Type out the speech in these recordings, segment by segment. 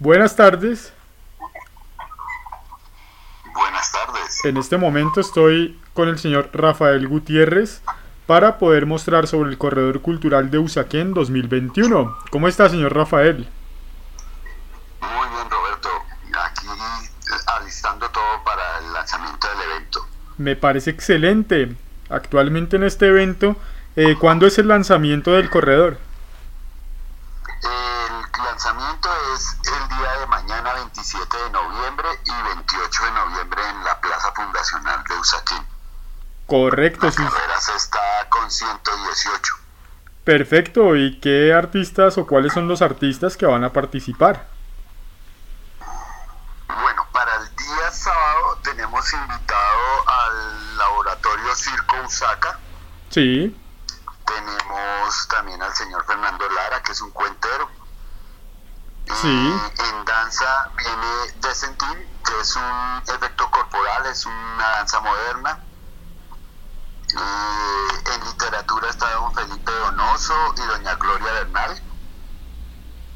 Buenas tardes. Buenas tardes. En este momento estoy con el señor Rafael Gutiérrez para poder mostrar sobre el Corredor Cultural de Usaquén 2021. ¿Cómo está, señor Rafael? Muy bien, Roberto. Aquí eh, alistando todo para el lanzamiento del evento. Me parece excelente. Actualmente en este evento, eh, ¿cuándo es el lanzamiento del corredor? Lanzamiento es el día de mañana 27 de noviembre y 28 de noviembre en la Plaza Fundacional de Usaquén. Correcto, La sí. carrera se está con 118. Perfecto. ¿Y qué artistas o cuáles son los artistas que van a participar? Bueno, para el día sábado tenemos invitado al laboratorio Circo Usaca. Sí, Tenemos también al señor Fernando Lara, que es un cuentero. Sí. Y en danza viene Desentin, que es un efecto corporal, es una danza moderna. Y en literatura está don Felipe Donoso y doña Gloria Bernal.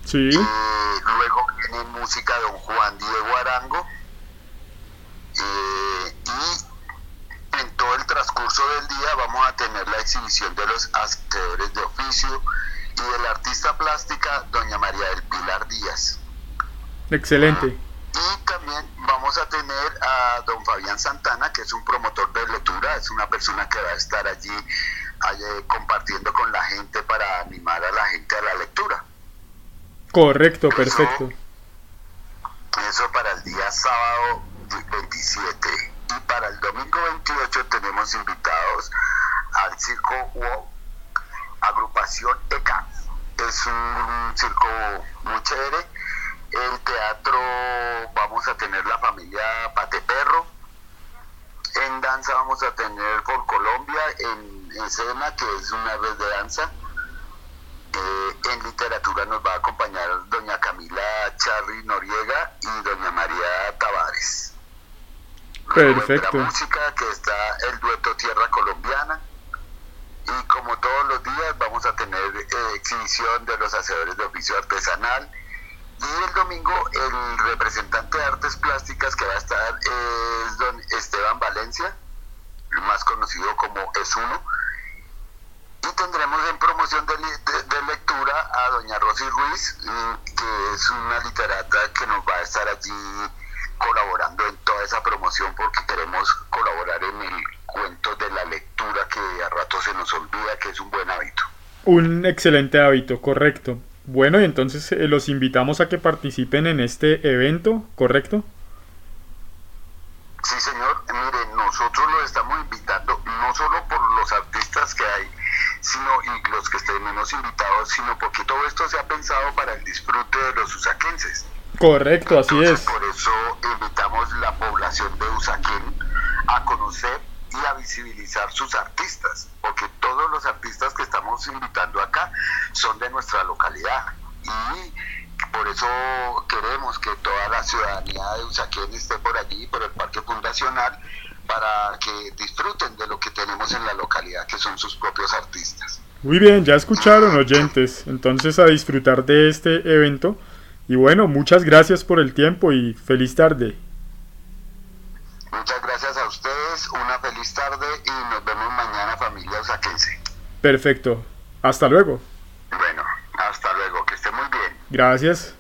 sí. Eh, luego viene en música don Juan Diego Arango. Eh, y en todo el transcurso del día vamos a tener la exhibición de los hacedores de oficio y de la artista plástica doña María del Pilar Díaz. Excelente. Y también vamos a tener a don Fabián Santana, que es un promotor de lectura, es una persona que va a estar allí eh, compartiendo con la gente para animar a la gente a la lectura. Correcto, perfecto. Eso para el día sábado 27. Y para el domingo 28 tenemos invitados al Circo WOW, agrupación ECA. Es un circo muy chévere. El teatro vamos a tener la familia Pateperro. En danza vamos a tener por Colombia en escena, que es una vez de danza. Eh, en literatura nos va a acompañar doña Camila Charri Noriega y doña María Tavares. Perfecto. la música que está el dueto Tierra Colombiana. Y como todos los días vamos a tener eh, exhibición de los hacedores de oficio artesanal. Y el domingo el representante de artes plásticas que va a estar es don Esteban Valencia, más conocido como Es Uno. Y tendremos en promoción de- de lectura a doña Rosy Ruiz, mm, que es una literata que nos va a estar allí colaborando en toda esa promoción porque queremos colaborar en el cuento de la lectura que a rato se nos olvida que es un buen hábito. Un excelente hábito, correcto. Bueno, y entonces eh, los invitamos a que participen en este evento, ¿correcto? Sí, señor. Miren, nosotros los estamos invitando no solo por los artistas que hay, sino y los que estén menos invitados, sino porque todo esto se ha pensado para el disfrute de los usaquenses. Correcto, así Entonces, es. Por eso invitamos la población de Usaquén a conocer y a visibilizar sus artistas, porque invitando acá son de nuestra localidad y por eso queremos que toda la ciudadanía de Usaquén esté por allí, por el Parque Fundacional, para que disfruten de lo que tenemos en la localidad, que son sus propios artistas. Muy bien, ya escucharon oyentes. Entonces a disfrutar de este evento. Y bueno, muchas gracias por el tiempo y feliz tarde. Muchas gracias a ustedes, una feliz tarde y nos vemos mañana familia usaquense. Perfecto. Hasta luego. Bueno, hasta luego, que esté muy bien. Gracias.